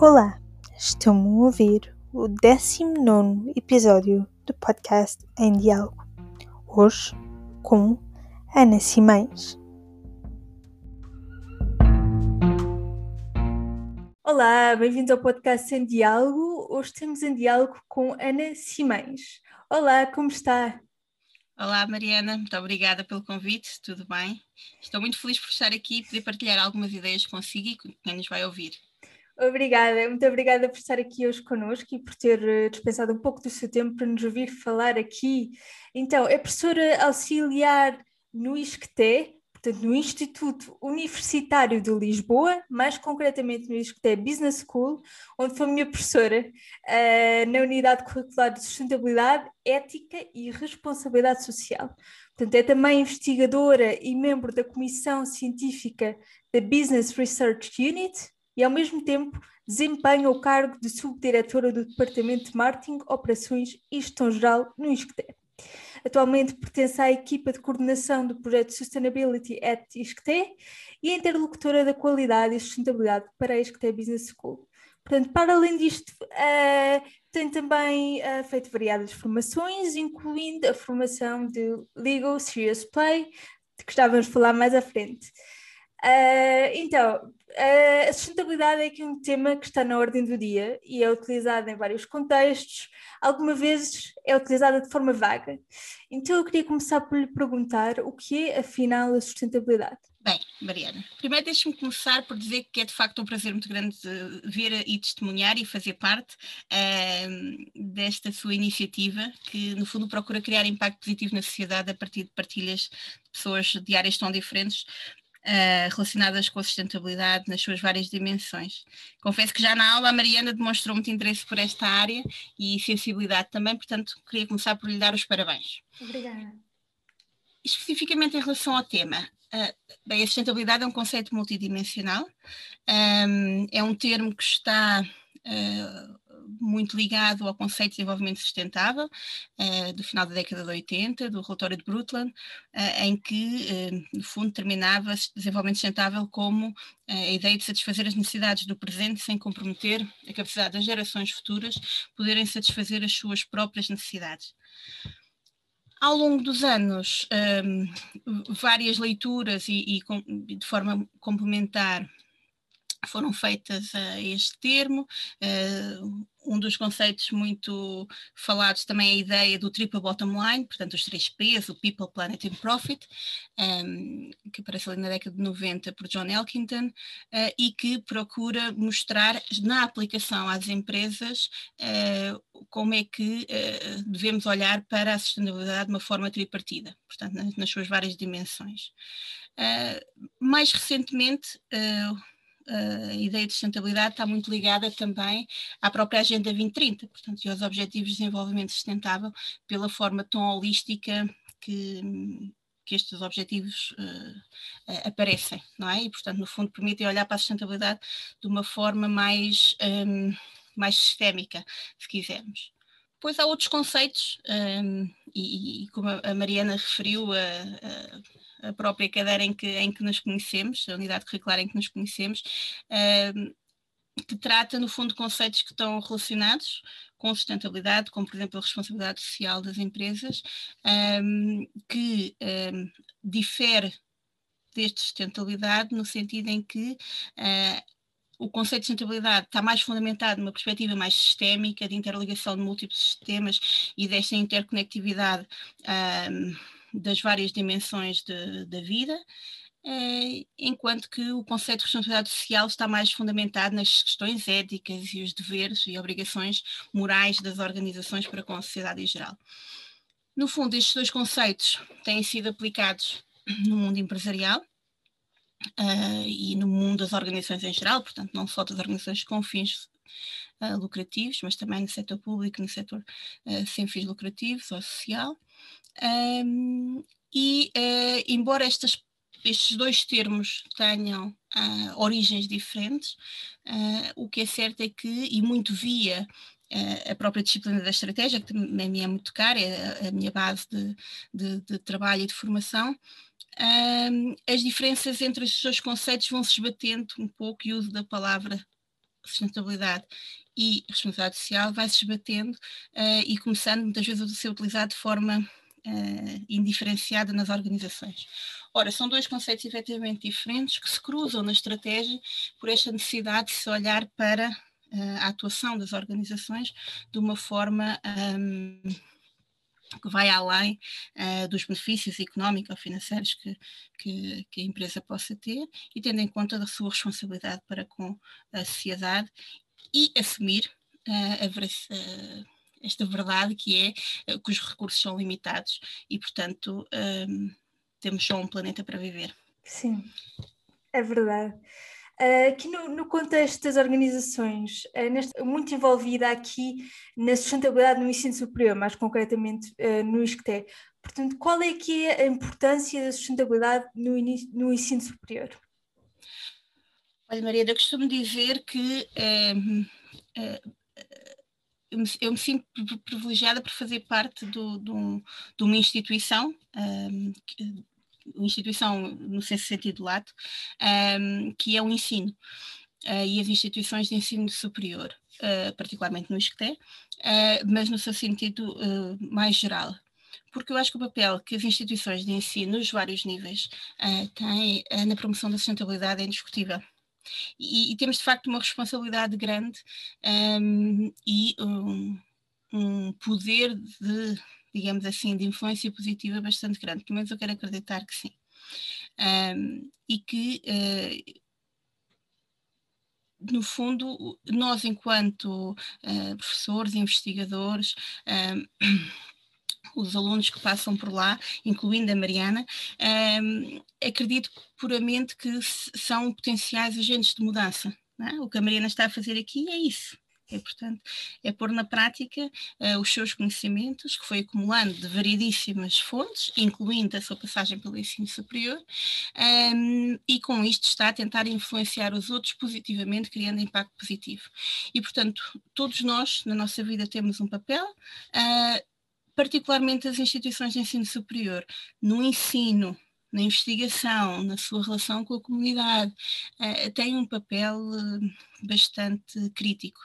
Olá, estão a ouvir o 19 episódio do podcast Em Diálogo. Hoje com Ana Simães. Olá, bem-vindos ao podcast Em Diálogo. Hoje temos em diálogo com Ana Simães. Olá, como está? Olá Mariana, muito obrigada pelo convite, tudo bem? Estou muito feliz por estar aqui e poder partilhar algumas ideias consigo e com quem nos vai ouvir. Obrigada, muito obrigada por estar aqui hoje connosco e por ter eh, dispensado um pouco do seu tempo para nos ouvir falar aqui. Então, é professora auxiliar no ISCTE, portanto, no Instituto Universitário de Lisboa, mais concretamente no ISCTE Business School, onde foi minha professora uh, na Unidade Curricular de Sustentabilidade, Ética e Responsabilidade Social. Portanto, é também investigadora e membro da Comissão Científica da Business Research Unit, e, ao mesmo tempo, desempenha o cargo de subdiretora do Departamento de Marketing, Operações e Gestão Geral no ISCTE. Atualmente pertence à equipa de coordenação do projeto Sustainability at ISCTE e é interlocutora da qualidade e sustentabilidade para a ISCTE Business School. Portanto, para além disto, uh, tem também uh, feito variadas formações, incluindo a formação de Legal Serious Play, de que estávamos a falar mais à frente. Uh, então, a sustentabilidade é aqui um tema que está na ordem do dia e é utilizado em vários contextos, algumas vezes é utilizada de forma vaga. Então, eu queria começar por lhe perguntar o que é, afinal, a sustentabilidade. Bem, Mariana, primeiro deixe-me começar por dizer que é de facto um prazer muito grande ver e testemunhar e fazer parte uh, desta sua iniciativa, que no fundo procura criar impacto positivo na sociedade a partir de partilhas de pessoas de áreas tão diferentes, uh, relacionadas com a sustentabilidade nas suas várias dimensões. Confesso que já na aula a Mariana demonstrou muito interesse por esta área e sensibilidade também, portanto queria começar por lhe dar os parabéns. Obrigada. Especificamente em relação ao tema, uh, bem, a sustentabilidade é um conceito multidimensional, um, é um termo que está uh, muito ligado ao conceito de desenvolvimento sustentável, uh, do final da década de 80, do relatório de Brundtland, uh, em que, uh, no fundo, terminava desenvolvimento sustentável como a ideia de satisfazer as necessidades do presente sem comprometer a capacidade das gerações futuras poderem satisfazer as suas próprias necessidades. Ao longo dos anos, um, várias leituras e, e, de forma complementar foram feitas a este termo. Uh, um dos conceitos muito falados também é a ideia do triple bottom line, portanto, os três P's, o People, Planet and Profit, ehm, que apareceu ali na década de 90 por John Elkington, uh, e que procura mostrar na aplicação às empresas como é que devemos olhar para a sustentabilidade de uma forma tripartida, portanto, nas suas várias dimensões. mais recentemente, a ideia de sustentabilidade está muito ligada também à própria Agenda 2030, portanto, e aos Objetivos de Desenvolvimento Sustentável, pela forma tão holística que, que estes objetivos uh, aparecem, não é? E, portanto, no fundo, permitem olhar para a sustentabilidade de uma forma mais, um, mais sistémica, se quisermos. Depois há outros conceitos, um, e, e, como a Mariana referiu, a, a a própria cadeira em que, em que nos conhecemos, a unidade curricular em que nos conhecemos, uh, que trata, no fundo, conceitos que estão relacionados com sustentabilidade, como, por exemplo, a responsabilidade social das empresas, um, que um, difere deste sustentabilidade no sentido em que uh, o conceito de sustentabilidade está mais fundamentado numa perspectiva mais sistémica, de interligação de múltiplos sistemas e desta interconectividade um, das várias dimensões de, da vida, eh, enquanto que o conceito de responsabilidade social está mais fundamentado nas questões éticas e os deveres e obrigações morais das organizações para com a sociedade em geral. No fundo, estes dois conceitos têm sido aplicados no mundo empresarial uh, e no mundo das organizações em geral, portanto, não só das organizações com fins uh, lucrativos, mas também no setor público, no setor uh, sem fins lucrativos ou social. Um, e, embora estas, estes dois termos tenham uh, origens diferentes, uh, o que é certo é que, e muito via a própria disciplina da estratégia, que também me é muito cara, é a minha base de, de, de trabalho e de formação, um, as diferenças entre estes dois conceitos vão se esbatendo um pouco e o uso da palavra sustentabilidade e responsabilidade social vai se esbatendo uh, e começando muitas vezes a ser utilizado de forma uh, indiferenciada nas organizações. Ora, são dois conceitos efetivamente diferentes que se cruzam na estratégia por esta necessidade de se olhar para uh, a atuação das organizações de uma forma um, que vai além uh, dos benefícios económicos ou financeiros que, que, que, a empresa possa ter e tendo em conta a sua responsabilidade para com a sociedade e assumir uh, a, esta verdade que é uh, que os recursos são limitados e, portanto, um, temos só um planeta para viver. Sim, é verdade. Aqui no, no, contexto das organizações, uh, neste, muito envolvida aqui na sustentabilidade no ensino superior, mais concretamente uh, no ISCTE. Portanto, qual é que é a importância da sustentabilidade no, no ensino superior? Olha, Maria, eu costumo dizer que ehm, eu, me, eu me, sinto privilegiada por fazer parte do, do, de uma instituição ehm, instituição no sentido lato, um, que é o ensino. Uh, e as instituições de ensino superior, uh, particularmente no ISCTE, uh, mas no seu sentido mais geral. Porque eu acho que o papel que as instituições de ensino, nos vários níveis, têm na promoção da sustentabilidade é indiscutível. E, e, temos de facto uma responsabilidade grande um, e um, um poder de digamos assim, de influência positiva bastante grande, pelo menos eu quero acreditar que sim. Um, e que, uh, no fundo, nós, enquanto uh, professores, investigadores, um, os alunos que passam por lá, incluindo a Mariana, um, acredito puramente que são potenciais agentes de mudança. É? O que a Mariana está a fazer aqui é isso. É, portanto, é pôr na prática uh, os seus conhecimentos, que foi acumulando de variedíssimas fontes, incluindo a sua passagem pelo ensino superior, um, ehm, e com isto está a tentar influenciar os outros positivamente, criando impacto positivo. E, portanto, todos nós, na nossa vida, temos um papel. Uh, particularmente as instituições de ensino superior, no ensino, na investigação, na sua relação com a comunidade, uh, tem um papel bastante crítico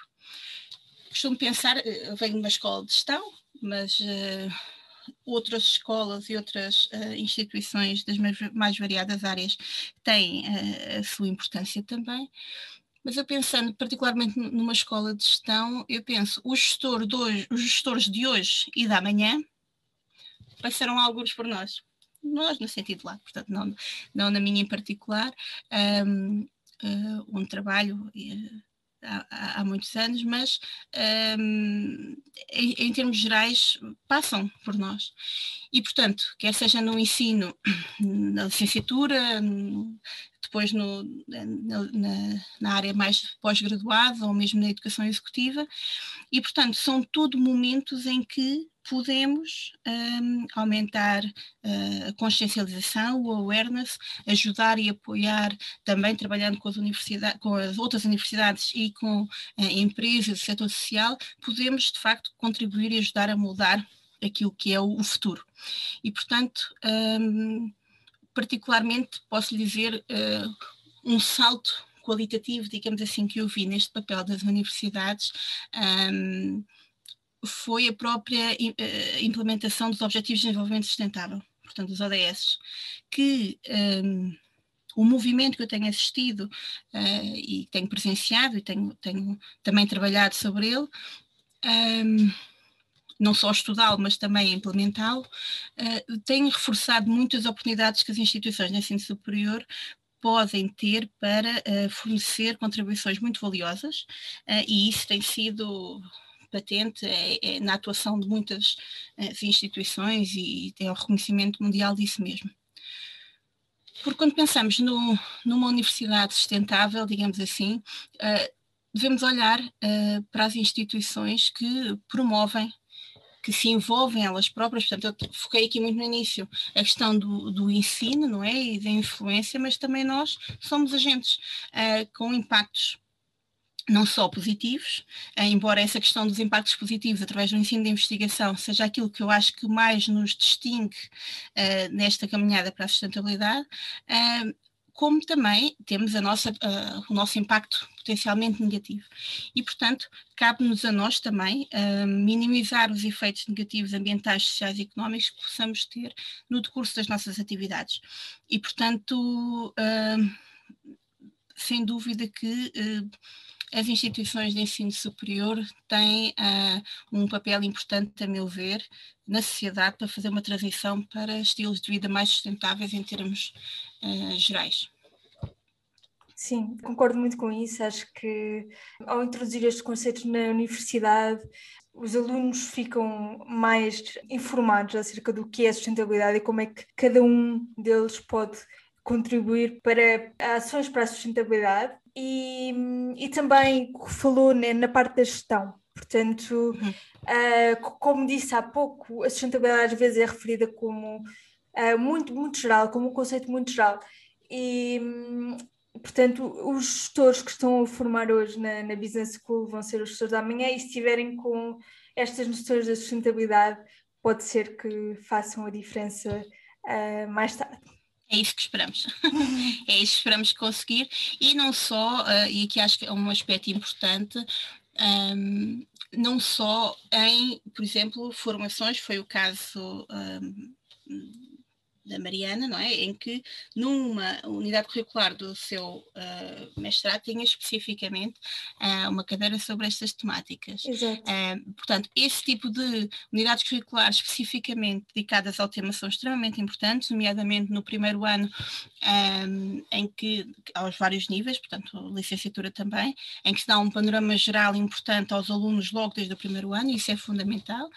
costumo pensar, eh, venho de uma escola de gestão, mas uh, outras escolas e outras uh, instituições das mais, variadas áreas têm uh, a sua importância também. Mas eu pensando particularmente numa escola de gestão, eu penso, o gestor de hoje, os gestores de hoje e da manhã passaram alguns por nós. Nós, no sentido lá, portanto, não, não na minha em particular, um, um trabalho há, há muitos anos, mas um, em, em, termos gerais passam por nós. E, portanto, quer seja no ensino, na licenciatura, depois no, na, na, área mais pós-graduada ou mesmo na educação executiva, e, portanto, são todo momentos em que podemos um, aumentar uh, a consciencialização, o awareness, ajudar e apoiar, também trabalhando com as, universidades, com as outras universidades e com uh, empresas do setor social, podemos de facto contribuir e ajudar a moldar aquilo que é o, o futuro. E, portanto, um, particularmente posso lhe dizer uh, um salto qualitativo, digamos assim, que eu vi neste papel das universidades. Um, foi a própria uh, implementação dos Objetivos de Desenvolvimento Sustentável, portanto, os ODS, que um, o movimento que eu tenho assistido uh, e tenho presenciado e tenho, tenho também trabalhado sobre ele, um, não só estudá-lo, mas também implementá-lo, uh, tem reforçado muitas oportunidades que as instituições de ensino superior podem ter para uh, fornecer contribuições muito valiosas, e isso tem sido patente é, é na atuação de muitas uh, instituições e tem o reconhecimento mundial disso mesmo. Porque quando pensamos no, numa universidade sustentável, digamos assim, uh, devemos olhar uh, para as instituições que promovem que se envolvem elas próprias, portanto, eu foquei aqui muito no início a questão do, do ensino, não é? E da influência, mas também nós somos agentes uh, com impactos não só positivos, eh, embora essa questão dos impactos positivos através do ensino de investigação seja aquilo que eu acho que mais nos distingue uh, nesta caminhada para a sustentabilidade, uh, como também temos nossa, uh, o nosso impacto potencialmente negativo. E, portanto, cabe-nos a nós também uh, minimizar os efeitos negativos ambientais, sociais e económicos que possamos ter no decurso das nossas atividades. E, portanto, uh, sem dúvida que as instituições de ensino superior têm uh, um papel importante, a meu ver, na sociedade para fazer uma transição para estilos de vida mais sustentáveis em termos uh, gerais. Sim, concordo muito com isso. Acho que ao introduzir estes conceitos na universidade, os alunos ficam mais informados acerca do que é sustentabilidade e como é que cada um deles pode contribuir para ações para a sustentabilidade e, e também falou né, na parte da gestão. Portanto, uhum. uh, como disse há pouco, a sustentabilidade às vezes é referida como uh, muito, muito geral, como um conceito muito geral. E, portanto, os gestores que estão a formar hoje na, na Business School vão ser os gestores da manhã e se estiverem com estas noções da sustentabilidade, pode ser que façam a diferença uh, mais tarde. É isso que esperamos. é isso que esperamos conseguir. E não só, uh, e aqui acho que é um aspecto importante, um, não só em, por exemplo, formações, foi o caso um, da Mariana, não é? Em que numa unidade curricular do seu uh, mestrado tinha especificamente uh, uma cadeira sobre estas temáticas. Exato. Uh, portanto, esse tipo de unidades curriculares especificamente dedicadas ao tema são extremamente importantes, nomeadamente no primeiro ano, um, em que, aos vários níveis, portanto, licenciatura também, em que se dá um panorama geral importante aos alunos logo desde o primeiro ano, isso é fundamental.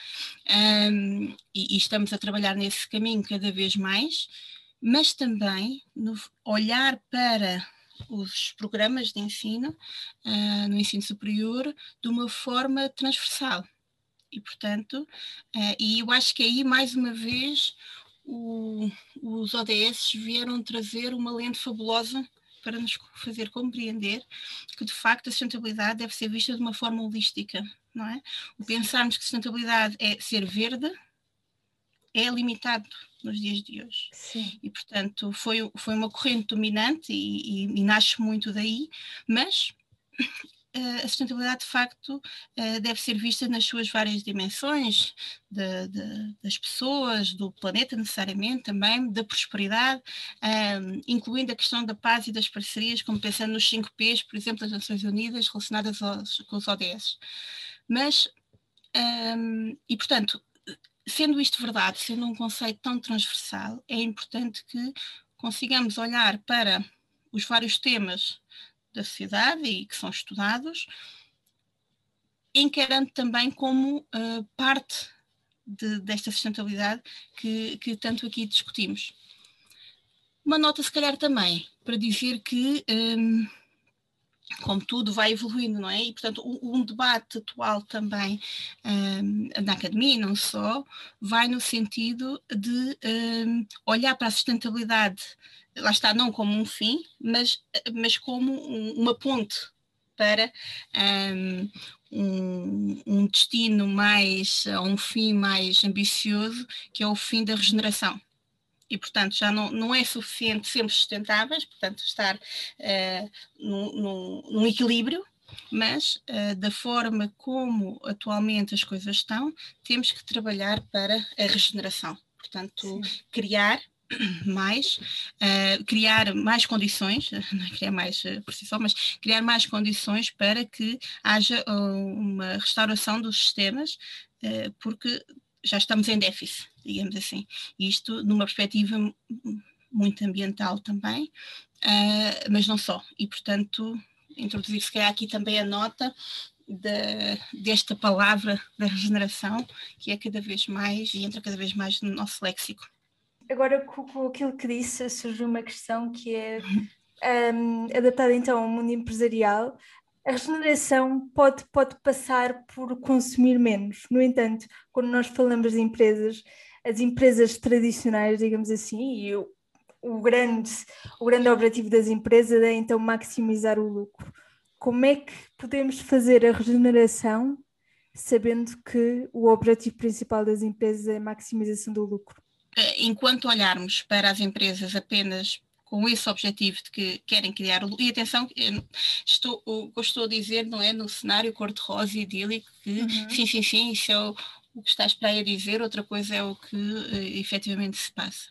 Um, e, e estamos a trabalhar nesse caminho cada vez mais, mas também no olhar para os programas de ensino uh, no ensino superior de uma forma transversal. E, portanto, uh, e eu acho que aí, mais uma vez, o, os ODS vieram trazer uma lente fabulosa para nos fazer compreender que, de facto, a sustentabilidade deve ser vista de uma forma holística, não é? O pensarmos que sustentabilidade é ser verde, é limitado nos dias de hoje. Sim. E, portanto, foi, foi uma corrente dominante e, e, e nasce muito daí, mas uh, a sustentabilidade, de facto, uh, deve ser vista nas suas várias dimensões, de, de, das pessoas, do planeta, necessariamente, também, da prosperidade, um, incluindo a questão da paz e das parcerias, como pensando nos 5 P's, por exemplo, das Nações Unidas, relacionadas aos, com os ODS. Mas, um, e portanto, sendo isto verdade, sendo um conceito tão transversal, é importante que consigamos olhar para os vários temas da sociedade e que são estudados, encarando também como uh, parte de, desta sustentabilidade que, que tanto aqui discutimos. Uma nota, se calhar, também para dizer que um, como tudo vai evoluindo, não é? E, portanto, um, debate atual também um, na academia, não só, vai no sentido de um, olhar para a sustentabilidade, lá está, não como um fim, mas, mas como um, uma ponte para um, um destino mais, um fim mais ambicioso, que é o fim da regeneração e, portanto, já não, não é suficiente sermos sustentáveis, portanto, estar uh, num, num, num, equilíbrio, mas uh, da forma como atualmente as coisas estão, temos que trabalhar para a regeneração. Portanto, Sim. criar mais, uh, criar mais condições, não é criar mais uh, por si só, mas criar mais condições para que haja uma restauração dos sistemas, porque já estamos em déficit, digamos assim. Isto numa perspectiva muito ambiental também, uh, mas não só. E, portanto, introduzir se calhar aqui também a nota de, desta palavra da regeneração, que é cada vez mais e entra cada vez mais no nosso léxico. Agora, com aquilo que disse, surgiu uma questão que é um, adaptada então ao mundo empresarial a regeneração pode, pode passar por consumir menos. No entanto, quando nós falamos de empresas, as empresas tradicionais, digamos assim, e o, o, grande, o grande objetivo das empresas é então maximizar o lucro. Como é que podemos fazer a regeneração sabendo que o objetivo principal das empresas é a maximização do lucro? Eh, enquanto olharmos para as empresas apenas com esse objetivo de que querem criar o e atenção estou o que estou a dizer não é no cenário cor-de-rosa idílico que uhum. sim sim sim isso é o, o que estás para aí a dizer outra coisa é o que uh, efetivamente se passa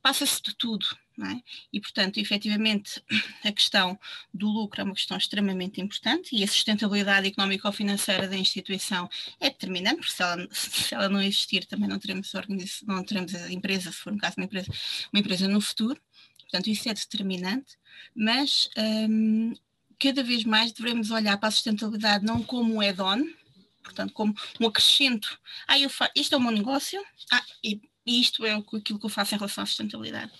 passa-se de tudo é? E, portanto, efetivamente, a questão do lucro é uma questão extremamente importante e a sustentabilidade económico-financeira da instituição é determinante, porque se ela, se ela não existir, também não teremos, não teremos a empresa, se for no caso uma empresa, uma empresa no futuro. Portanto, isso é determinante, mas um, cada vez mais devemos olhar para a sustentabilidade não como um add-on, portanto, como um acrescento. Ah, eu faço, isto é o meu negócio, ah, e, isto é aquilo que eu faço em relação à sustentabilidade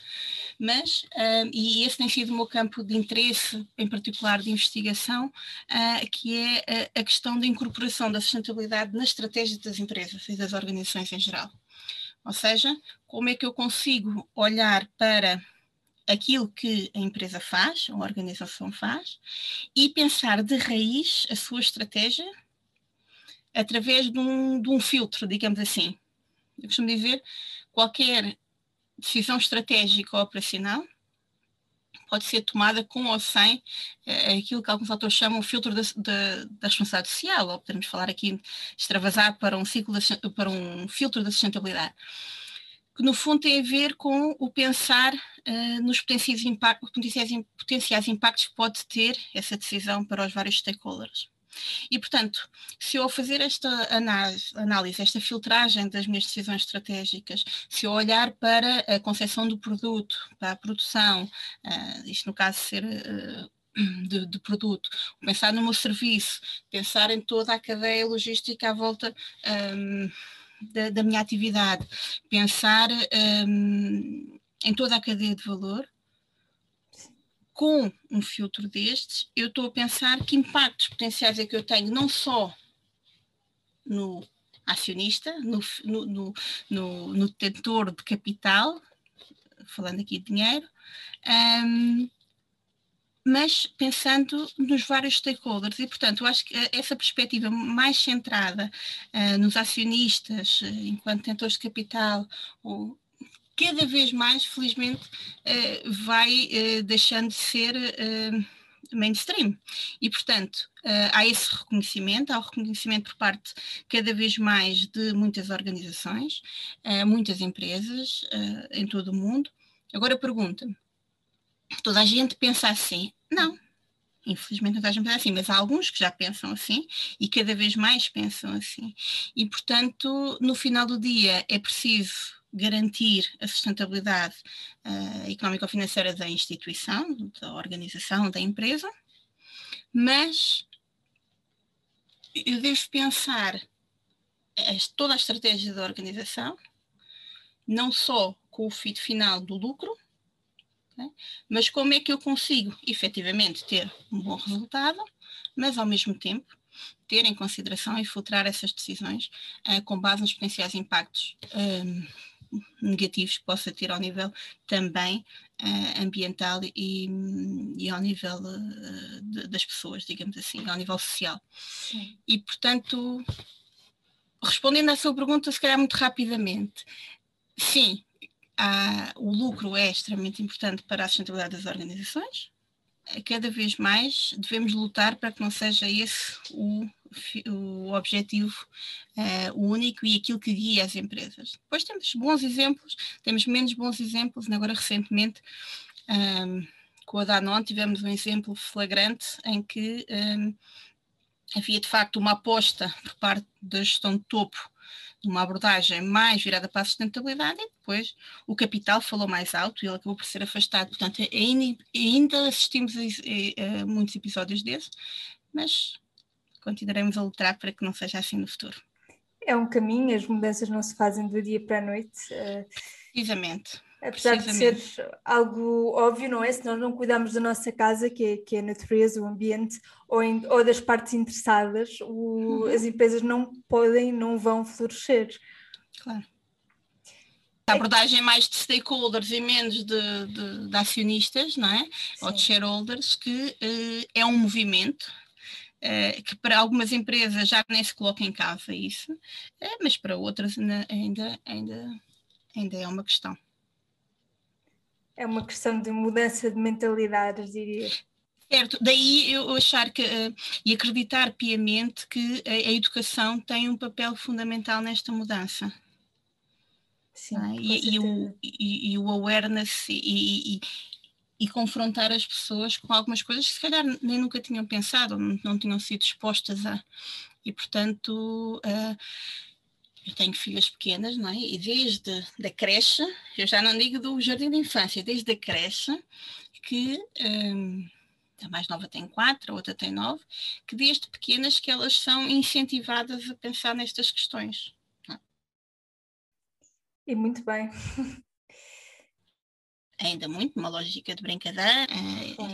mas, uh, e esse tem sido o meu campo de interesse, em particular de investigação, uh, que é a, a, questão da incorporação da sustentabilidade nas estratégias das empresas e das organizações em geral. Ou seja, como é que eu consigo olhar para aquilo que a empresa faz, a organização faz, e pensar de raiz a sua estratégia através de um, de um filtro, digamos assim. Eu costumo dizer, qualquer decisão estratégica ou operacional pode ser tomada com ou sem é, aquilo que alguns autores chamam o filtro da, da, da, responsabilidade social, ou podemos falar aqui extravasar para um ciclo de, para um filtro da sustentabilidade, que no fundo tem a ver com o pensar uh, nos potenciais, impactos, potenciais, impactos que pode ter essa decisão para os vários stakeholders. E, portanto, se eu fazer esta análise, esta filtragem das minhas decisões estratégicas, se eu olhar para a concepção do produto, para a produção, uh, isto no caso ser uh, de, de, produto, pensar no meu serviço, pensar em toda a cadeia logística à volta um, da, da, minha atividade, pensar um, em toda a cadeia de valor, com um filtro destes, eu estou a pensar que impactos potenciais é que eu tenho, não só no acionista, no, no, no, no, detentor de capital, falando aqui de dinheiro, um, mas pensando nos vários stakeholders. E, portanto, eu acho que essa perspectiva mais centrada uh, nos acionistas, uh, enquanto detentores de capital, ou cada vez mais, felizmente, uh, vai deixando de ser mainstream. E, portanto, há esse reconhecimento, há o reconhecimento por parte cada vez mais de muitas organizações, muitas empresas em todo o mundo. Agora pergunta-me, toda a gente pensa assim? Não. Infelizmente não toda a gente pensa assim, mas há alguns que já pensam assim e cada vez mais pensam assim. E, portanto, no final do dia é preciso garantir a sustentabilidade uh, económico-financeira da instituição, da organização, da empresa, mas eu devo pensar toda a estratégia da organização, não só com o fim final do lucro, né, mas como é que eu consigo efetivamente ter um bom resultado, mas ao mesmo tempo ter em consideração e filtrar essas decisões uh, com base nos potenciais impactos um, negativos que possa ter ao nível também uh, ambiental e, e, ao nível uh, de, das pessoas, digamos assim, ao nível social. Sim. E, portanto, respondendo à sua pergunta, se calhar muito rapidamente, sim, há, o lucro é extremamente importante para a sustentabilidade das organizações. Cada vez mais devemos lutar para que não seja esse o o objetivo uh, único e aquilo que guia as empresas. Depois temos bons exemplos, temos menos bons exemplos, agora recentemente um, ehm, com a Danone tivemos um exemplo flagrante em que um, ehm, havia de facto uma aposta por parte da gestão de topo uma abordagem mais virada para a sustentabilidade e depois o capital falou mais alto e ele acabou por ser afastado. Portanto, ainda assistimos a, a, muitos episódios desses, mas continuaremos a lutar para que não seja assim no futuro. É um caminho, as mudanças não se fazem do dia para a noite. Eh, Precisamente. Apesar de ser algo óbvio, não é? Se nós não cuidarmos da nossa casa, que é, que é a natureza, o ambiente, ou, em, ou das partes interessadas, o, uhum. as empresas não podem, não vão florescer. Claro. A abordagem mais de stakeholders e menos de, de, de acionistas, não é? Sim. Ou de shareholders, que uh, é um movimento, Uh, que para algumas empresas já nem se coloca em causa isso, uh, mas para outras ainda, ainda, ainda é uma questão. É uma questão de mudança de mentalidades, diria. Certo, daí eu achar que uh, e acreditar piamente que a, a, educação tem um papel fundamental nesta mudança. Sim, ah, e, e, o, e, e, o awareness e, e, confrontar as pessoas com algumas coisas que se calhar nem nunca tinham pensado, não, não tinham sido expostas a. E portanto. Uh, eu tenho filhas pequenas, não é? E desde da creche, eu já não digo do jardim de infância, desde a creche, que um, a mais nova tem quatro, a outra tem nove, que desde pequenas que elas são incentivadas a pensar nestas questões. É? E muito bem. Ainda muito, uma lógica de brincadeira.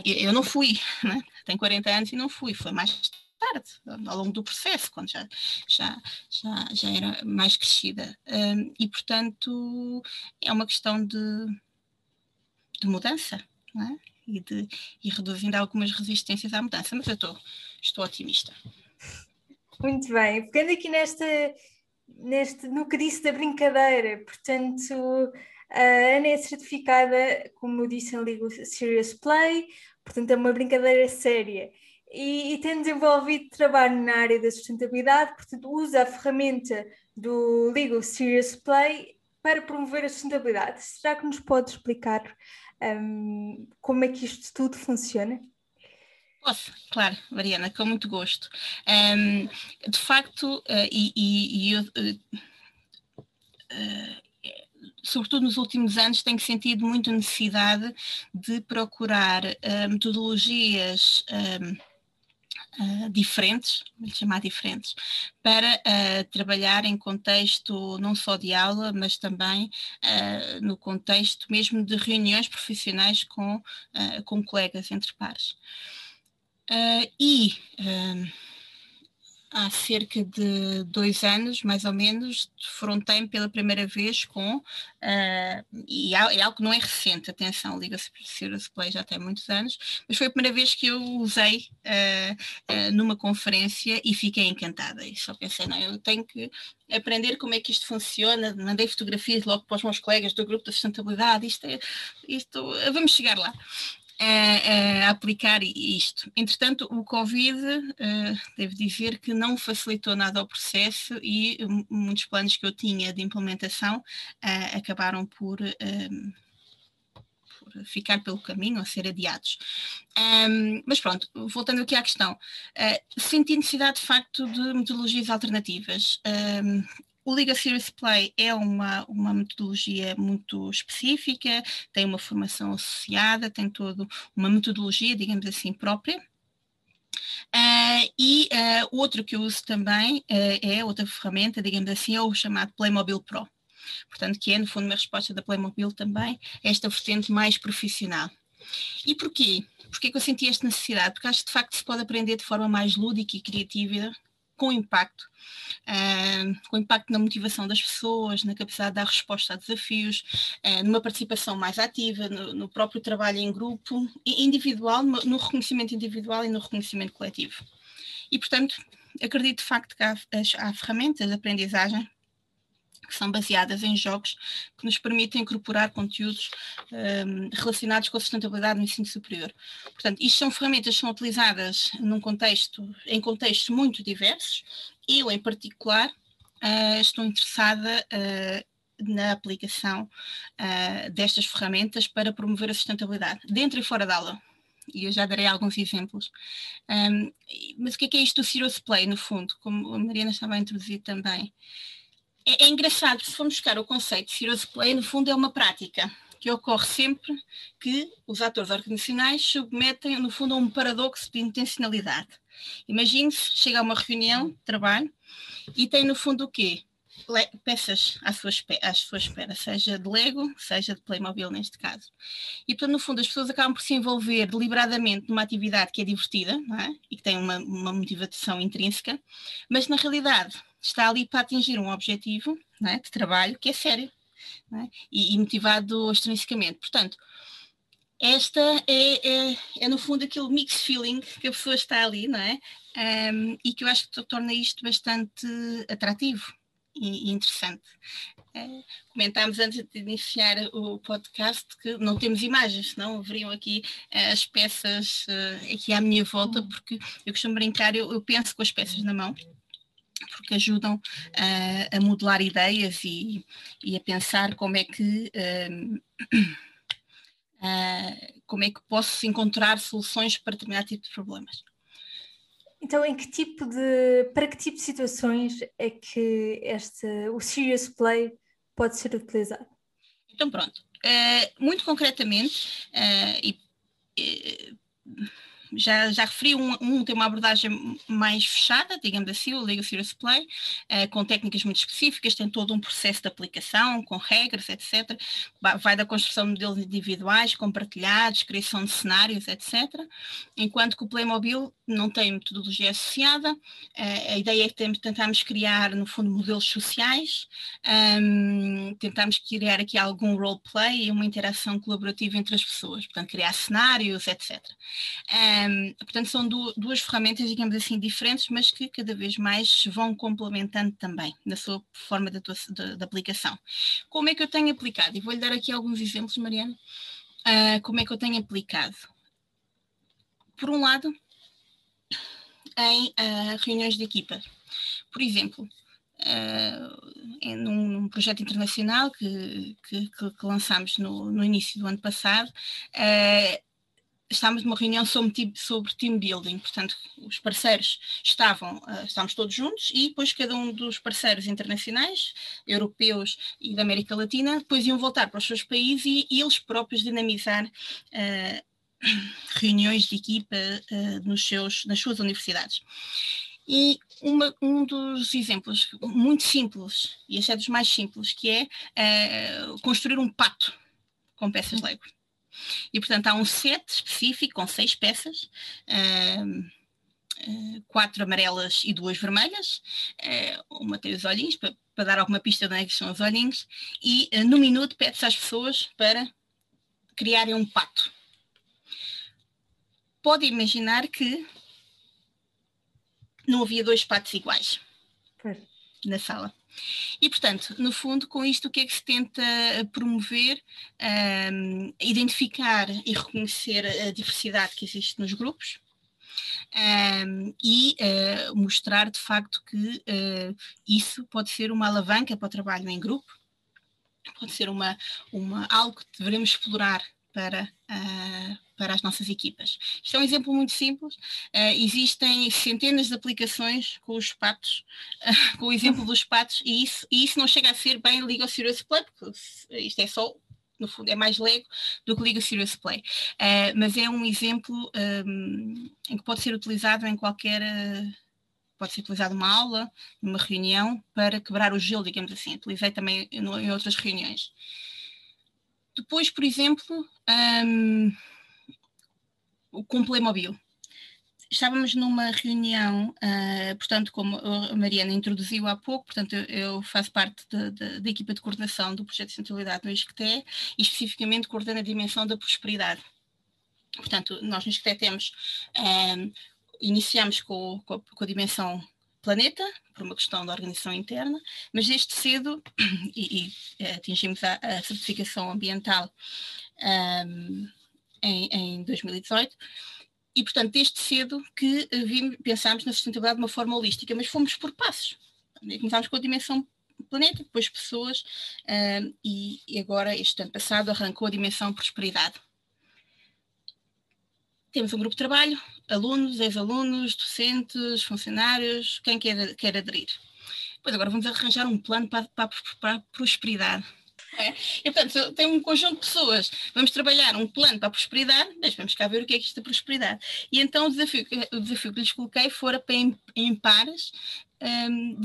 Eu, eu, não fui, né? tenho 40 anos e não fui, foi mais tarde, ao longo do processo, quando já, já, já, já era mais crescida. Um, e, portanto, é uma questão de, de mudança, é? e, de, e reduzindo algumas resistências à mudança, mas eu estou, estou otimista. Muito bem, pegando aqui nesta, neste, no que disse da brincadeira, portanto, a Ana é certificada, como disse, em Legal Serious Play, portanto é uma brincadeira séria e, e tem desenvolvido trabalho na área da sustentabilidade, portanto, usa a ferramenta do Legal Serious Play para promover a sustentabilidade. Será que nos pode explicar um, como é que isto tudo funciona? Posso, claro, Mariana, com muito gosto. Um, de facto, uh, e, e, eu. Uh, uh, sobretudo nos últimos anos, tenho sentido muito necessidade de procurar metodologias um, uh, diferentes, vou chamar diferentes, para uh, trabalhar em contexto não só de aula, mas também uh, no contexto mesmo de reuniões profissionais com, com colegas entre pares. e há cerca de dois anos, mais ou menos, defrontei-me pela primeira vez com, uh, e é algo que não é recente, atenção, Liga-se Serious Play já tem muitos anos, mas foi a primeira vez que eu usei uh, uh, numa conferência e fiquei encantada. E só pensei, não, eu tenho que aprender como é que isto funciona, mandei fotografias logo para os meus colegas do grupo da sustentabilidade, isto é, isto, vamos chegar lá a, a aplicar isto. Entretanto, o Covid, uh, devo dizer que não facilitou nada ao processo e muitos planos que eu tinha de implementação uh, acabaram por, um, por, ficar pelo caminho ou ser adiados. Um, mas pronto, voltando aqui à questão, uh, senti necessidade de facto de metodologias alternativas. Um, o Liga Serious Play é uma, uma metodologia muito específica, tem uma formação associada, tem toda uma metodologia, digamos assim, própria. Uh, e uh, outro que eu uso também uh, é outra ferramenta, digamos assim, é o chamado Playmobil Pro. Portanto, que é, no fundo, uma resposta da Playmobil também, esta vertente mais profissional. E porquê? Porquê que eu senti esta necessidade? Porque acho que de facto se pode aprender de forma mais lúdica e criativa com impacto, uh, com impacto na motivação das pessoas, na capacidade de dar resposta a desafios, uh, numa participação mais ativa, no, no, próprio trabalho em grupo, individual, no, no reconhecimento individual e no reconhecimento coletivo. E, portanto, acredito de facto que há, há ferramentas de aprendizagem que são baseadas em jogos que nos permitem incorporar conteúdos um, relacionados com a sustentabilidade no ensino superior. Portanto, isto são ferramentas que são utilizadas num contexto, em contextos muito diversos. Eu, em particular, uh, estou interessada uh, na aplicação uh, destas ferramentas para promover a sustentabilidade, dentro e fora da aula. E eu já darei alguns exemplos. Um, mas o que é, que é isto do Serious Play, no fundo, como a Mariana estava a introduzir também? É, é engraçado, se formos buscar o conceito de Serious Play, no fundo é uma prática que ocorre sempre que os atores organizacionais submetem, no fundo, a um paradoxo de intencionalidade. Imagine-se, chega a uma reunião de trabalho e tem, no fundo, o quê? Peças à sua, à sua espera, seja de Lego, seja de Playmobil neste caso. E portanto, no fundo, as pessoas acabam por se envolver deliberadamente numa atividade que é divertida é? e que tem uma, uma motivação intrínseca, mas na realidade está ali para atingir um objetivo é? de trabalho que é sério é? E, e, motivado extrinsecamente. Portanto, esta é, é, é, no fundo aquele mix feeling que a pessoa está ali, não é? Um, e que eu acho que torna isto bastante atrativo interessante. Uh, comentámos antes de iniciar o podcast que não temos imagens, senão haveriam aqui uh, as peças uh, aqui à minha volta, porque eu costumo brincar, eu, eu penso com as peças na mão, porque ajudam a modelar ideias e, e, a pensar como é que uh, como é que posso encontrar soluções para determinado tipo de problemas. Então, em que tipo de, para que tipo de situações é que este, o Serious Play pode ser utilizado? Então, pronto. Uh, muito concretamente, e, já, já referi, um, um tem uma abordagem mais fechada, digamos assim, o Legal Serious Play, uh, com técnicas muito específicas, tem todo um processo de aplicação, com regras, etc. Vai da construção de modelos individuais, compartilhados, criação de cenários, etc. Enquanto que o Playmobil não tem metodologia associada, a ideia é que tentamos criar, no fundo, modelos sociais, um, tentamos criar aqui algum roleplay e uma interação colaborativa entre as pessoas, portanto, criar cenários, etc. Um, portanto, são duas ferramentas, digamos assim, diferentes, mas que cada vez mais vão complementando também na sua forma de, de, de aplicação. Como é que eu tenho aplicado? E vou-lhe dar aqui alguns exemplos, Mariana. Uh, como é que eu tenho aplicado? Por um lado, em uh, reuniões de equipa. Por exemplo, Uh, num, num, projeto internacional que, que, que lançámos no, no, início do ano passado, uh, estávamos numa reunião sobre, sobre team building, portanto, os parceiros estavam, uh, estávamos todos juntos e depois cada um dos parceiros internacionais, europeus e da América Latina, depois iam voltar para os seus países e, e eles próprios dinamizar uh, reuniões de equipa uh, nos seus, nas suas universidades. E uma, um dos exemplos muito simples, e este é dos mais simples, que é construir um pato com peças Lego. E, portanto, há um set específico com seis peças. Uh, quatro amarelas e duas vermelhas, uh, uma tem os olhinhos, para, para, dar alguma pista de onde é que são os olhinhos, e uh, no minuto pede-se às pessoas para criarem um pato. Pode imaginar que não havia dois patos iguais na sala. E, portanto, no fundo, com isto, o que é que se tenta promover? Um, identificar e reconhecer a diversidade que existe nos grupos. Um, e uh, mostrar de facto que uh, isso pode ser uma alavanca para o trabalho em grupo, pode ser uma, uma, algo que devemos explorar para, uh, para as nossas equipas. Isto é um exemplo muito simples. Uh, existem centenas de aplicações com os patos, uh, com o exemplo dos patos, e isso, e isso não chega a ser bem Legal Serious Play, porque isto é só no fundo é mais Lego do que Liga Serious Play. Uh, mas é um exemplo um, em que pode ser utilizado em qualquer. Uh, pode ser utilizado numa aula, numa reunião, para quebrar o gelo, digamos assim. Utilizei também em outras reuniões. Depois, por exemplo, um, com Playmobil. Estávamos numa reunião, uh, portanto, como a Mariana introduziu há pouco, portanto, eu, eu faço parte da equipa de coordenação do projeto de centralidade no ISCTE e especificamente coordeno a dimensão da prosperidade. Portanto, nós no ISCTE temos, um, iniciamos com, com, com a dimensão planeta, por uma questão da organização interna, mas desde cedo, e, e eh, atingimos a, a, certificação ambiental um, em, em 2018, e portanto desde cedo que pensámos na sustentabilidade de uma forma holística, mas fomos por passos. Começámos com a dimensão planeta, depois pessoas, um, e, e agora, este ano passado, arrancou a dimensão prosperidade. Temos um grupo de trabalho, alunos, ex-alunos, docentes, funcionários, quem quer, quer aderir. Pois agora vamos arranjar um plano para, para, para a prosperidade. É? E portanto, tem um conjunto de pessoas, vamos trabalhar um plano para a prosperidade, mas vamos cá ver o que é que isto é prosperidade. E então o desafio, o desafio que lhes coloquei fora para em, em pares um,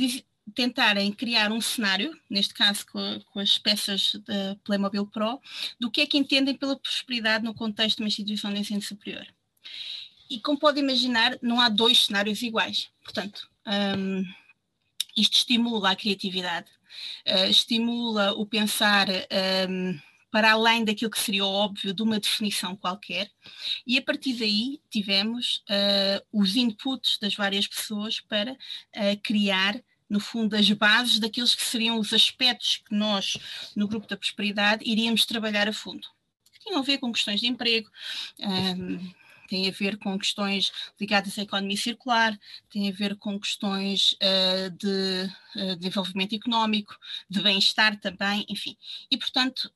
tentarem criar um cenário, neste caso com, com, as peças da Playmobil Pro, do que é que entendem pela prosperidade no contexto de uma instituição de ensino superior e como pode imaginar, não há dois cenários iguais. Portanto, um, isto estimula a criatividade, uh, estimula o pensar um, para além daquilo que seria óbvio de uma definição qualquer, e a partir daí tivemos uh, os inputs das várias pessoas para uh, criar no fundo, as bases daqueles que seriam os aspectos que nós, no Grupo da Prosperidade, iríamos trabalhar a fundo. Tinham a ver com questões de emprego, um, tem a ver com questões ligadas à economia circular, tem a ver com questões uh, de uh, desenvolvimento económico, de bem-estar também, enfim. E, portanto,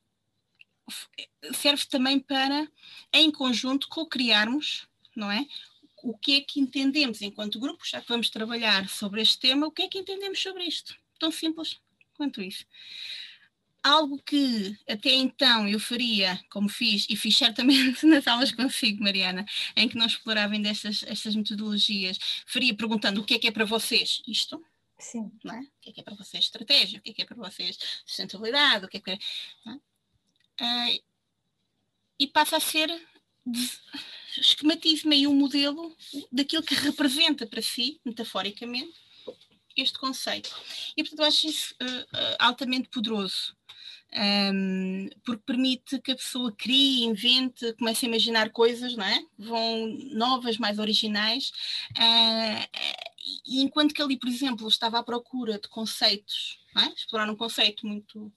serve também para, em conjunto, co-criarmos, não é? O que é que entendemos enquanto grupo, já que vamos trabalhar sobre este tema, o que é que entendemos sobre isto? Tão simples quanto isso algo que até então eu faria, como fiz, e fiz certamente nas aulas consigo, Mariana, em que não explorava ainda estas, metodologias, faria perguntando o que é que é para vocês isto. Sim. Não é? O que é que é para vocês estratégia? O que é que é para vocês sustentabilidade? O que é que é... Uh, e passa a ser esquematize meio um modelo daquilo que representa para si, metaforicamente, este conceito. E, portanto, eu acho isso uh, altamente poderoso um, porque permite que a pessoa crie, invente, comece a imaginar coisas, não é? Vão novas, mais originais. Uh, e enquanto que ali, por exemplo, estava à procura de conceitos, é? explorar um conceito muito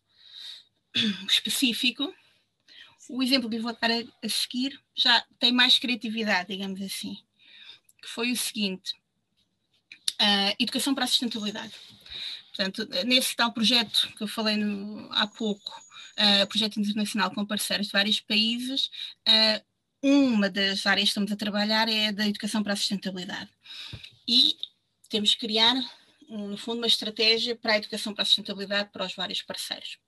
específico, o exemplo que vou dar a, a seguir já tem mais criatividade, digamos assim, que foi o seguinte: uh, educação para a sustentabilidade. Portanto, nesse tal projeto que eu falei no, há pouco, uh, projeto internacional com parceiros de vários países, uh, uma das áreas que estamos a trabalhar é a da educação para a sustentabilidade. E temos que criar, no fundo, uma estratégia para a educação para a sustentabilidade para os vários parceiros.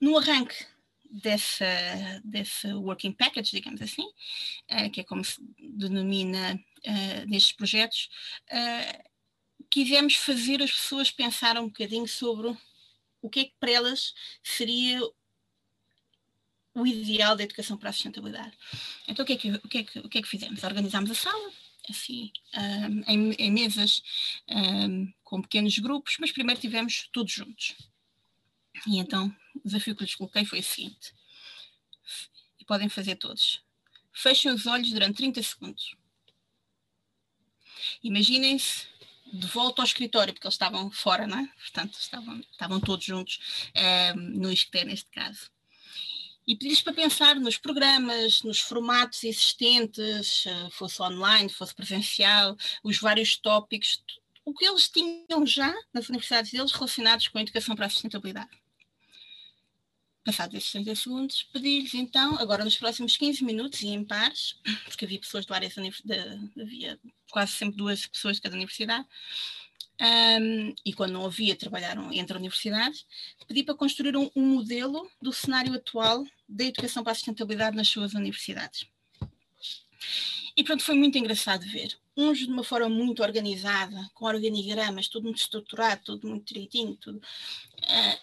No arranque dessa, desse working package, digamos assim, uh, que é como se denomina nestes projetos, quisemos fazer as pessoas pensar um bocadinho sobre o que é que para elas seria o ideal da educação para a sustentabilidade. Então, o que é que, o que, é que, o que, é que fizemos? Organizámos a sala, assim, um, em, em, mesas um, com pequenos grupos, mas primeiro tivemos todos juntos. E então, o desafio que lhes coloquei foi o seguinte, e podem fazer todos. Fechem os olhos durante 30 segundos. Imaginem-se de volta ao escritório, porque eles estavam fora, não é? Portanto, estavam, estavam todos juntos uh, no ISCTE, neste caso. E pedi-lhes para pensar nos programas, nos formatos existentes, uh, fosse online, fosse presencial, os vários tópicos, o que eles tinham já nas universidades deles relacionados com a educação para a sustentabilidade. Passados esses 30 segundos, pedi-lhes então, agora nos próximos 15 minutos e em pares, porque havia pessoas de várias universidades, havia quase sempre duas pessoas de cada universidade, um, e quando não havia, trabalharam entre universidades, pedi para construir um, um modelo do cenário atual da educação para a sustentabilidade nas suas universidades. E pronto, foi muito engraçado ver. Uns de uma forma muito organizada, com organigramas, tudo muito estruturado, tudo muito direitinho, tudo. Uh,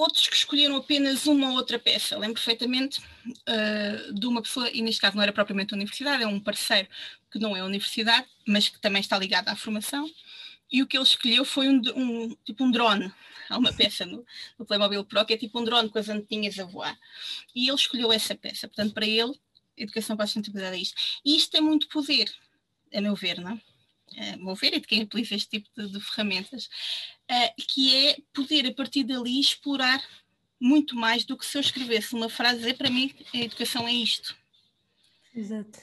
outros que escolheram apenas uma ou outra peça. Lembro perfeitamente uh, de uma pessoa, e neste caso não era propriamente a universidade, é um parceiro que não é a universidade, mas que também está ligado à formação, e o que ele escolheu foi um, um tipo um drone. Há uma peça no, no Playmobil Pro que é tipo um drone com as anteninhas a voar. E ele escolheu essa peça. Portanto, para ele, educação para a sustentabilidade é isto. E isto tem muito poder, a meu ver, não é? Meu ver, e de quem utiliza este tipo de, de ferramentas, uh, que é poder, a partir dali, explorar muito mais do que se eu escrevesse uma frase, dizer para mim a educação é isto. Exato.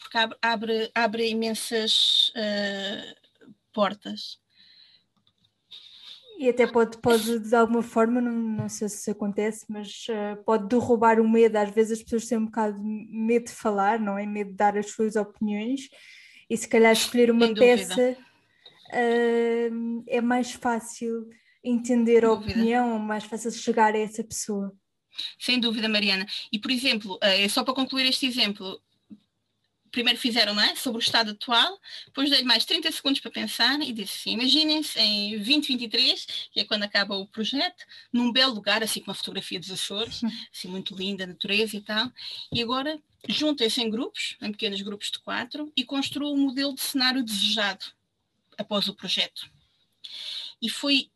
Porque abre, abre, abre imensas uh, portas. E até pode, pode de alguma forma, não, não sei se isso acontece, mas uh, pode derrubar o medo. Às vezes as pessoas têm um bocado de medo de falar, não é? Medo de dar as suas opiniões. E se calhar escolher uma peça uh, é mais fácil entender a opinião, mais fácil chegar a essa pessoa. Sem dúvida, Mariana. E, por exemplo, uh, só para concluir este exemplo, primeiro fizeram não é? sobre o estado atual, depois dei mais 30 segundos para pensar e disse assim, imaginem-se em 2023, que é quando acaba o projeto, num belo lugar, assim com uma fotografia dos Açores, assim muito linda, natureza e tal, e agora juntem-se em grupos, em pequenos grupos de quatro, e construam o um modelo de cenário desejado após o projeto. E foi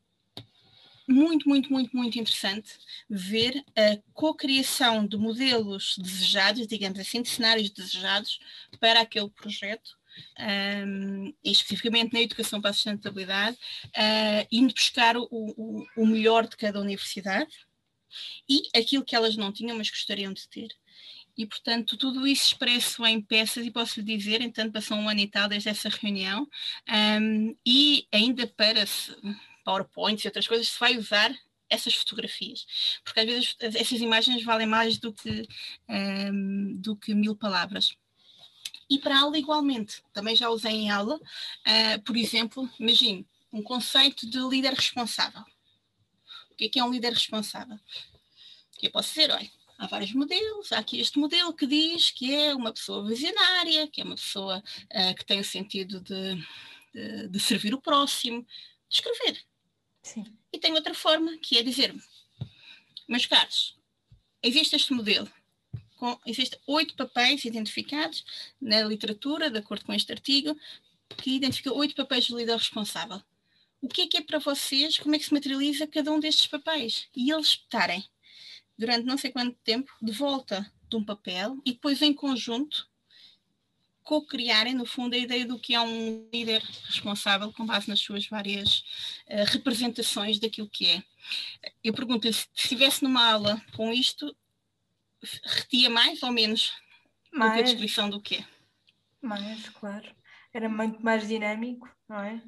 muito, muito, muito, muito interessante ver a cocriação de modelos desejados, digamos assim, de cenários desejados para aquele projeto, um, especificamente na educação para a sustentabilidade, uh, indo buscar o, o, o melhor de cada universidade e aquilo que elas não tinham, mas gostariam de ter. E, portanto, tudo isso expresso em peças, e posso lhe dizer, entanto, passou um ano e tal desde essa reunião, um, e ainda para PowerPoints e outras coisas, se vai usar essas fotografias, porque às vezes essas imagens valem mais do que, um, do que mil palavras. E para aula, igualmente, também já usei em aula, uh, por exemplo, imagine um conceito de líder responsável. O que é, que é um líder responsável? Que eu posso dizer, olha, há vários modelos, há aqui este modelo que diz que é uma pessoa visionária, que é uma pessoa uh, que tem o sentido de, de, de servir o próximo, de escrever. Sim. E tem outra forma, que é dizer-me, meus caros, existe este modelo, com, existem oito papéis identificados na literatura, de acordo com este artigo, que identifica oito papéis de líder responsável. O que é que é para vocês, como é que se materializa cada um destes papéis? E eles estarem durante não sei quanto tempo de volta de um papel e depois em conjunto co-criarem, no fundo, a ideia do que é um líder responsável com base nas suas várias uh, representações daquilo que é. Eu pergunto se estivesse numa aula com isto, retia mais ou menos mais. do que a descrição do que é? Mais, claro. Era muito mais dinâmico, não é?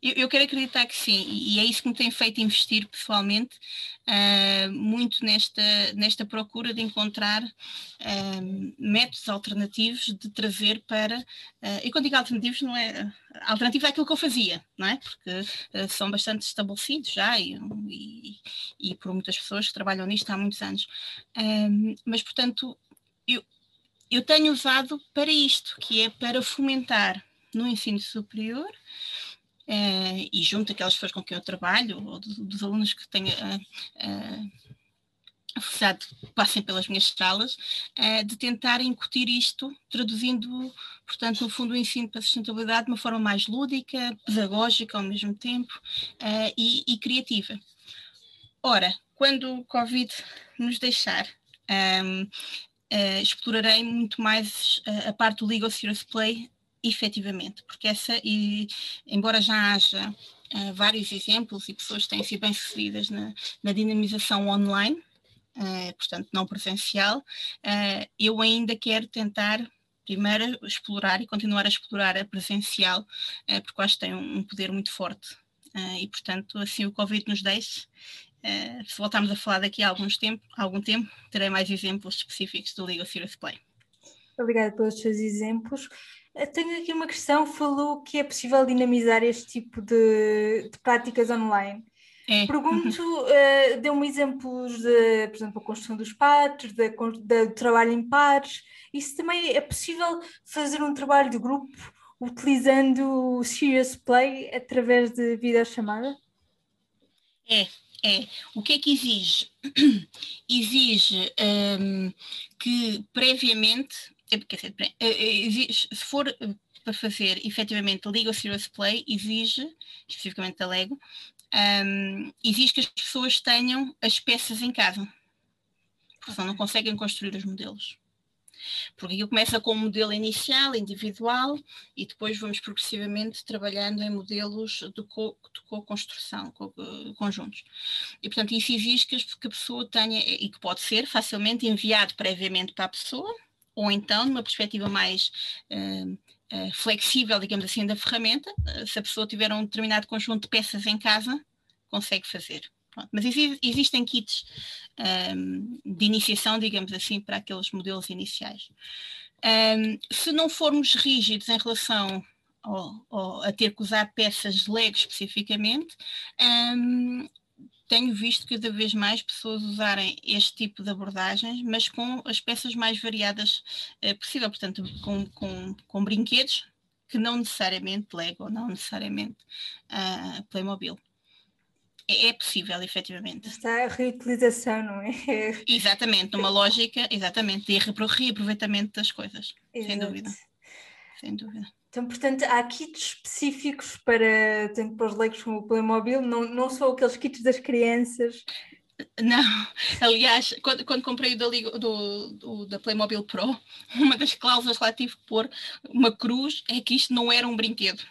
Eu, eu, quero acreditar que sim, e é isso que me tem feito investir pessoalmente uh, muito nesta, nesta procura de encontrar uh, métodos alternativos de trazer para. Uh, e quando digo alternativos, não é. Alternativo é aquilo que eu fazia, não é? Porque são bastante estabelecidos já e, e, e, por muitas pessoas que trabalham nisto há muitos anos. mas, portanto, eu, eu tenho usado para isto, que é para fomentar no ensino superior uh, e junto aquelas pessoas com quem eu trabalho, ou dos, alunos que tenho uh, uh, passem pelas minhas salas, uh, de tentar incutir isto, traduzindo, portanto, no fundo, o ensino para a sustentabilidade de uma forma mais lúdica, pedagógica ao mesmo tempo uh, e, e, criativa. Ora, quando o Covid nos deixar, um, uh, explorarei muito mais a parte do Legal Serious Play efetivamente, porque essa, e embora já haja uh, vários exemplos e pessoas que têm sido bem-sucedidas na, na, dinamização online, uh, portanto não presencial, uh, eu ainda quero tentar primeiro explorar e continuar a explorar a presencial, porque acho que tem um, um poder muito forte. e, portanto, assim o Covid nos deixe, se voltarmos a falar daqui a alguns tempo, algum tempo, terei mais exemplos específicos do Legal Serious Play. Obrigada pelos seus exemplos. Tenho aqui uma questão, falou que é possível dinamizar este tipo de, de práticas online. É. Pergunto, uh, deu-me exemplos de, por exemplo, a construção dos pares, do trabalho em pares. Isso também é possível fazer um trabalho de grupo utilizando o Serious Play através de videochamada? É, é. O que é que exige? exige um, que previamente dizer, é, é, se for eh, para fazer efetivamente Legal Serious Play, exige, especificamente da Lego, um, exige que as pessoas tenham as peças em casa, porque senão não conseguem construir os modelos. Porque aquilo começa com um modelo inicial, individual, e depois vamos progressivamente trabalhando em modelos de co-construção, co eh, conjuntos. E, portanto, isso exige que a pessoa tenha, e que pode ser facilmente enviado previamente para a pessoa, ou então, numa perspectiva mais uh, uh, flexível, digamos assim, da ferramenta, uh, se a pessoa tiver um determinado conjunto de peças em casa, consegue fazer. Pronto. Mas exi existem kits um, de iniciação, digamos assim, para aqueles modelos iniciais. Um, se não formos rígidos em relação ao, ao, a ter que usar peças de Lego especificamente, um, tenho visto cada vez mais pessoas usarem este tipo de abordagens, mas com as peças mais variadas eh, possível, portanto, com, com, com, brinquedos que não necessariamente Lego, não necessariamente uh, Playmobil. É, é, possível, efetivamente. Está a reutilização, não é? Exatamente, numa lógica, exatamente, de reaproveitamento das coisas, Exato. sem dúvida. Sem dúvida. Então, portanto, há kits específicos para, tanto para os leigos como o Playmobil, não, não são aqueles kits das crianças. Não, aliás, quando, quando comprei o da, do, do, da Playmobil Pro, uma das cláusulas lá tive que pôr uma cruz é que isto não era um brinquedo.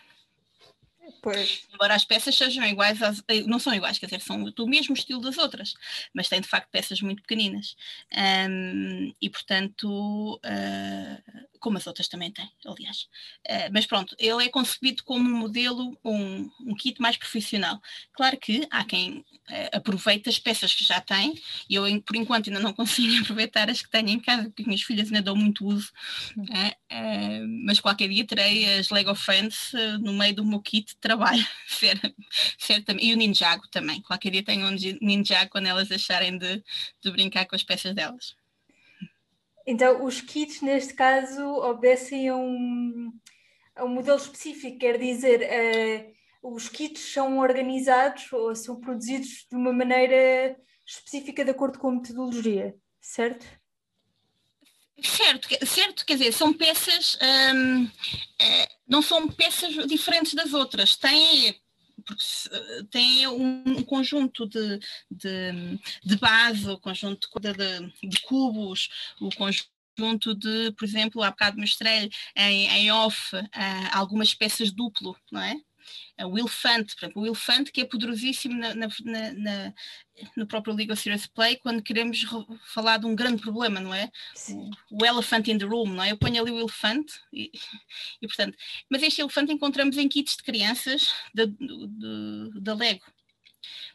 Pois. Embora as peças sejam iguais, às, eh, não são iguais, quer dizer, são do mesmo estilo das outras, mas têm de facto peças muito pequeninas. Um, e portanto, uh, como as outras também têm, aliás. Uh, mas pronto, ele é concebido como um modelo, um, um kit mais profissional. Claro que há quem uh, aproveite as peças que já tem, e eu por enquanto ainda não consigo aproveitar as que tenho em casa, porque as minhas filhas ainda dão muito uso, uh, mas qualquer dia terei as Lego Friends no meio do meu kit de trabalho, certamente. E o Ninjago também, qualquer dia tenho um Ninjago quando elas acharem de, de brincar com as peças delas. Então, os kits, neste caso, obedecem a um, a um modelo específico, quer dizer, uh, os kits são organizados ou são produzidos de uma maneira específica de acordo com a metodologia, certo? Certo, certo, quer dizer, são peças, hum, não são peças diferentes das outras, têm porque tem um conjunto de, de, de base, o conjunto de, de, cubos, o conjunto de, por exemplo, há bocado mostrei em, em off uh, algumas peças duplo, não é? O elefante, por exemplo, o elefante que é poderosíssimo na, na, na, no próprio League of Serious Play quando queremos falar de um grande problema, não é? Sim. O elephant in the room, não é? Eu ponho ali o elefante e, e portanto, mas este elefante encontramos em kits de crianças da Lego.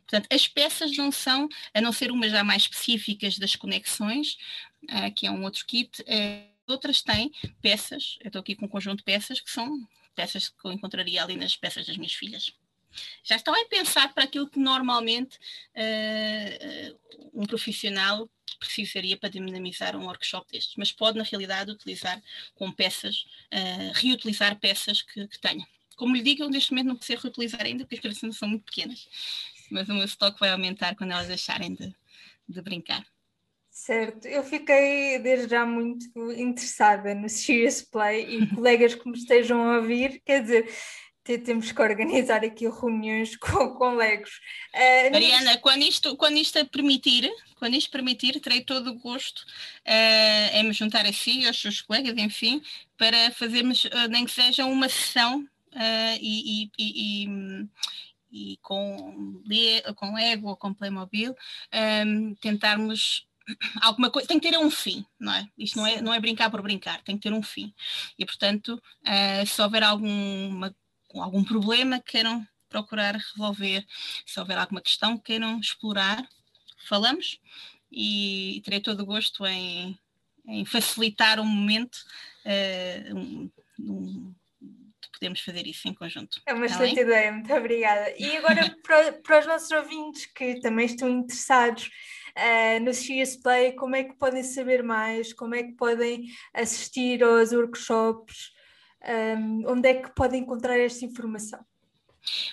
Portanto, as peças não são, a não ser umas já mais específicas das conexões, uh, que é um outro kit, uh, outras têm peças, eu estou aqui com um conjunto de peças que são peças que eu encontraria ali nas peças das minhas filhas. Já estão a pensar para aquilo que normalmente uh, um profissional precisaria para dinamizar um workshop destes, mas pode na realidade utilizar com peças, uh, reutilizar peças que, que tenha. Como lhe digo, eu neste momento não preciso reutilizar ainda porque as crianças são muito pequenas, mas o meu estoque vai aumentar quando elas deixarem de, de brincar. Certo, eu fiquei desde já muito interessada no Serious Play e colegas que me estejam a ouvir, quer dizer, temos que organizar aqui reuniões com, com Legos. Uh, Mariana, quando, isto, quando isto permitir, quando isto permitir, terei todo o gosto uh, em me juntar a si, aos seus colegas, enfim, para fazermos, uh, nem que seja uma sessão e, e, e, e, com, com Lego ou com Playmobil, um, tentarmos alguma coisa, tem que ter um fim, não é? Isto não é, não é brincar por brincar, tem que ter um fim. E, portanto, uh, se houver alguma, algum problema que queiram procurar resolver, se houver alguma questão que queiram explorar, falamos e, e terei todo o gosto em, em facilitar um momento uh, um, um, podemos fazer isso em conjunto. É uma tá excelente ideia, muito obrigada. E agora para, para, os nossos ouvintes que também estão interessados uh, no Serious Play, como é que podem saber mais? Como é que podem assistir aos workshops? Um, onde é que podem encontrar esta informação?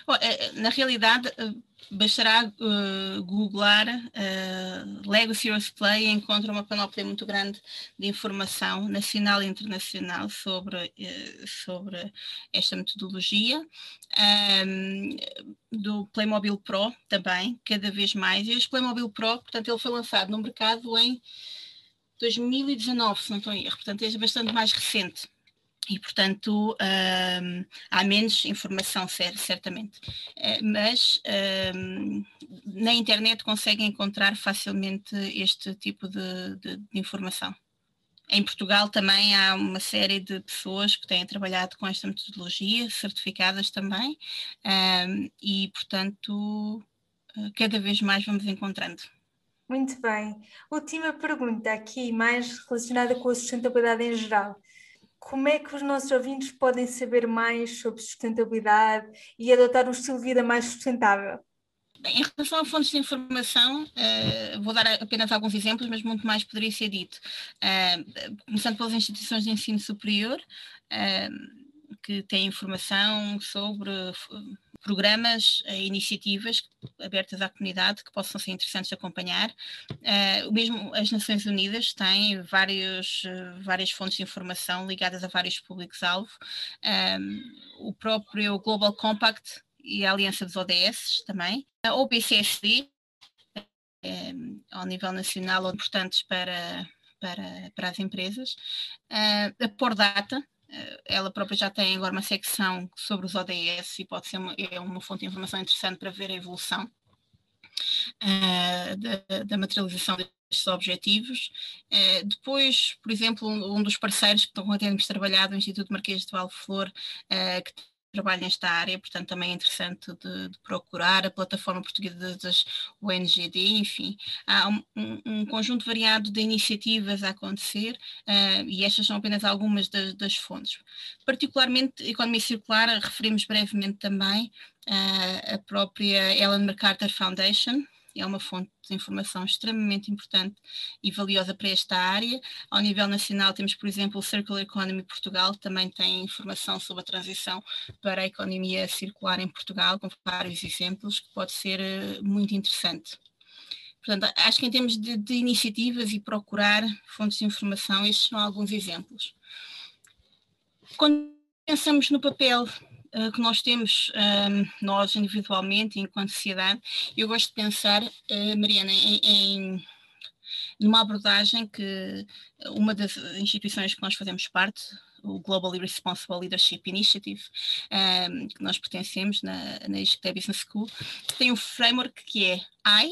Bom, eh, na realidade, eh, bastará uh, googlar uh, Lego Serious Play e encontra uma panóplia muito grande de informação nacional e internacional sobre, uh, sobre esta metodologia. Um, do Playmobil Pro também, cada vez mais. E este Playmobil Pro, portanto, ele foi lançado no mercado em 2019, se não estou em erro, portanto, é bastante mais recente e, portanto, um, há menos informação, certamente. Uh, mas um, na internet conseguem encontrar facilmente este tipo de, de, de, informação. Em Portugal também há uma série de pessoas que têm trabalhado com esta metodologia, certificadas também, um, e, portanto, uh, cada vez mais vamos encontrando. Muito bem. Última pergunta aqui, mais relacionada com a sustentabilidade em geral como é que os nossos ouvintes podem saber mais sobre sustentabilidade e adotar um estilo de vida mais sustentável? Em relação a fontes de informação, uh, vou dar apenas alguns exemplos, mas muito mais poderia ser dito. Uh, começando pelas instituições de ensino superior, uh, que têm informação sobre programas e iniciativas abertas à comunidade que possam ser interessantes de acompanhar. Uh, mesmo as Nações Unidas têm vários, várias fontes de informação ligadas a vários públicos-alvo. O próprio Global Compact e a Aliança dos ODS também. A OBCSD ao nível nacional ou importantes para, para, para as empresas. Uh, a Por Data, uh, ela própria já tem agora uma secção sobre os ODS e pode ser uma, é uma fonte de informação interessante para ver a evolução uh, da, da, materialização destes objetivos. depois, por exemplo, um, um, dos parceiros que estão a termos trabalhado, o Instituto Marquês de Valflor, que trabalho nesta área, portanto também é interessante de, de procurar a plataforma portuguesa das ONGD, enfim, há um, um, conjunto variado de iniciativas a acontecer uh, e estas são apenas algumas das, das fontes. Particularmente, economia circular, referimos brevemente também uh, a própria Ellen MacArthur Foundation, é uma fonte de informação extremamente importante e valiosa para esta área. Ao nível nacional, temos, por exemplo, o Circular Economy Portugal, que também tem informação sobre a transição para a economia circular em Portugal, com vários exemplos, que pode ser eh, muito interessante. Portanto, acho que em termos de, de iniciativas e procurar fontes de informação, estes são alguns exemplos. Quando pensamos no papel uh, que nós temos, uh, nós individualmente, enquanto sociedade, eu gosto de pensar, uh, Mariana, em, em numa abordagem que uma das instituições que nós fazemos parte, o Globally Responsible Leadership Initiative, um, que nós pertencemos na, na ISCTE Business School, tem um framework que é I,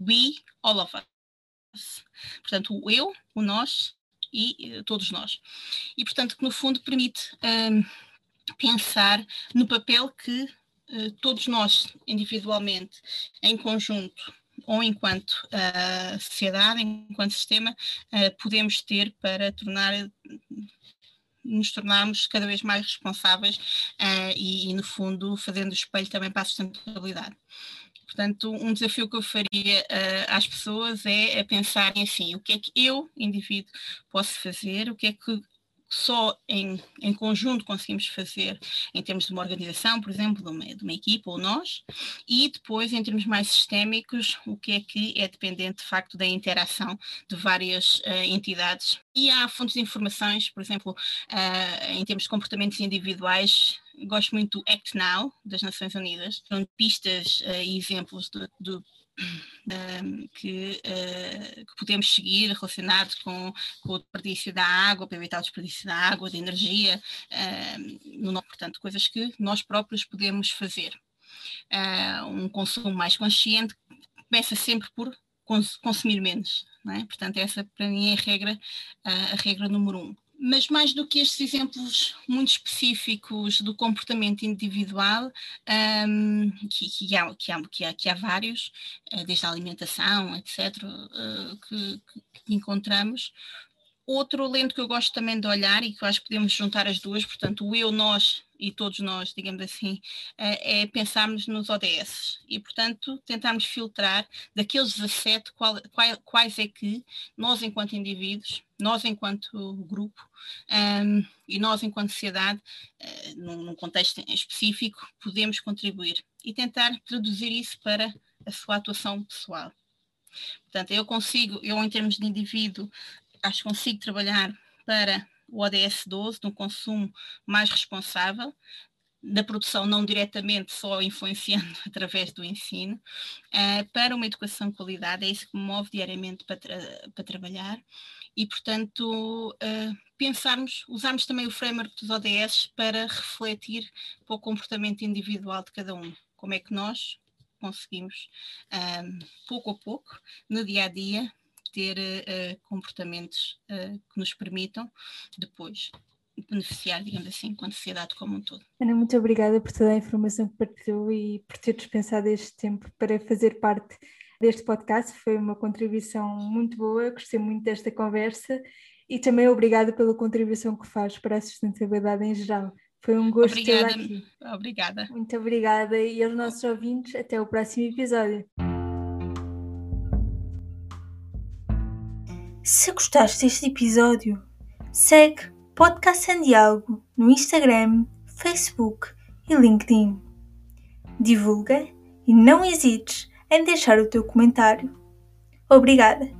we, all of us. Portanto, o eu, o nós e uh, todos nós. E, portanto, que no fundo permite um, pensar no papel que uh, todos nós, individualmente, em conjunto, ou enquanto uh, sociedade, enquanto sistema, uh, podemos ter para tornar nos tornarmos cada vez mais responsáveis e, e, no fundo, fazendo o espelho também para a sustentabilidade. Portanto, um desafio que eu faria uh, às pessoas é a pensarem assim, o que é que eu, indivíduo, posso fazer, o que é que só em, em conjunto conseguimos fazer em termos de uma organização, por exemplo, de uma, de uma equipa ou nós, e depois em termos mais sistémicos, o que é que é dependente de facto da interação de várias uh, entidades. E há fontes de informações, por exemplo, uh, em termos de comportamentos individuais, gosto muito do Act Now, das Nações Unidas, são pistas uh, e exemplos de, de que, uh, que, podemos seguir relacionado com, com, o desperdício da água, para evitar o desperdício da água, da energia, portanto, coisas que nós próprios podemos fazer. Uh, um consumo mais consciente começa sempre por cons consumir menos, é? portanto, essa para mim é a regra, a regra número um. Mas mais do que estes exemplos muito específicos do comportamento individual, um, que, que, há, que, há, que, há, que há vários, uh, desde a alimentação, etc., uh, que, que, encontramos, Outro lento que eu gosto também de olhar e que eu acho que podemos juntar as duas, portanto, o eu, nós e todos nós, digamos assim, eh, é pensarmos nos ODS e, portanto, tentarmos filtrar daqueles 17 qual, quais é que nós, enquanto indivíduos, nós, enquanto grupo um, ehm, e nós, enquanto sociedade, uh, num, num contexto específico, podemos contribuir e tentar traduzir isso para a sua atuação pessoal. Portanto, eu consigo, eu em termos de indivíduo, acho que consigo trabalhar para o ODS 12, de um consumo mais responsável, da produção não diretamente só influenciando através do ensino, uh, para uma educação de qualidade, é isso que me move diariamente para, tra para trabalhar e, portanto, uh, pensarmos, usarmos também o framework dos ODS para refletir para o comportamento individual de cada um. Como é que nós conseguimos, um, eh, pouco a pouco, no dia a dia, ter uh, comportamentos uh, que nos permitam depois beneficiar, digamos assim, enquanto sociedade como um todo. Ana, muito obrigada por toda a informação que partilhou e por ter dispensado este tempo para fazer parte deste podcast. Foi uma contribuição muito boa, gostei muito desta conversa e também obrigada pela contribuição que faz para a sustentabilidade em geral. Foi um gosto tê-la aqui. Obrigada. Muito obrigada e aos nossos ouvintes, até o próximo episódio. Se gostaste deste episódio, segue Podcast Sem Diálogo no Instagram, Facebook e LinkedIn. Divulga e não hesites em deixar o teu comentário. Obrigada!